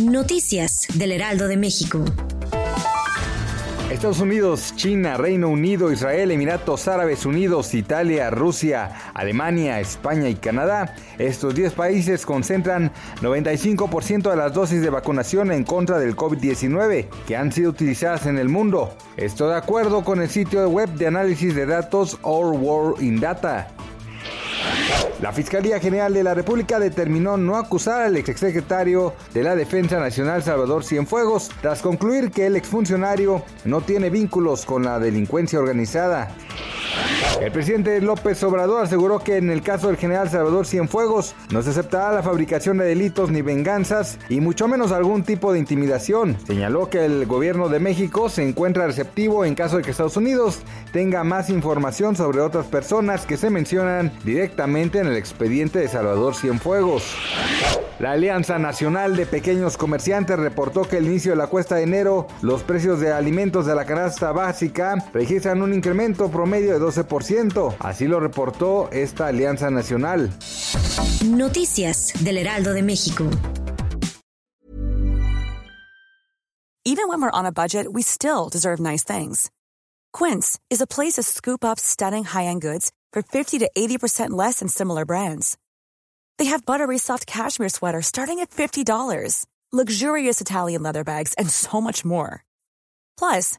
Noticias del Heraldo de México. Estados Unidos, China, Reino Unido, Israel, Emiratos Árabes Unidos, Italia, Rusia, Alemania, España y Canadá. Estos 10 países concentran 95% de las dosis de vacunación en contra del COVID-19 que han sido utilizadas en el mundo. Esto de acuerdo con el sitio web de análisis de datos Our World in Data. La Fiscalía General de la República determinó no acusar al exsecretario de la Defensa Nacional Salvador Cienfuegos tras concluir que el exfuncionario no tiene vínculos con la delincuencia organizada. El presidente López Obrador aseguró que en el caso del general Salvador Cienfuegos no se aceptará la fabricación de delitos ni venganzas y mucho menos algún tipo de intimidación. Señaló que el gobierno de México se encuentra receptivo en caso de que Estados Unidos tenga más información sobre otras personas que se mencionan directamente en el expediente de Salvador Cienfuegos. La Alianza Nacional de Pequeños Comerciantes reportó que al inicio de la cuesta de enero los precios de alimentos de la canasta básica registran un incremento promedio de 12%. Así lo reportó esta Alianza Nacional. Noticias del Heraldo de México. Even when we're on a budget, we still deserve nice things. Quince is a place to scoop up stunning high-end goods for 50 to 80% less than similar brands. They have buttery soft cashmere sweaters starting at $50, luxurious Italian leather bags, and so much more. Plus,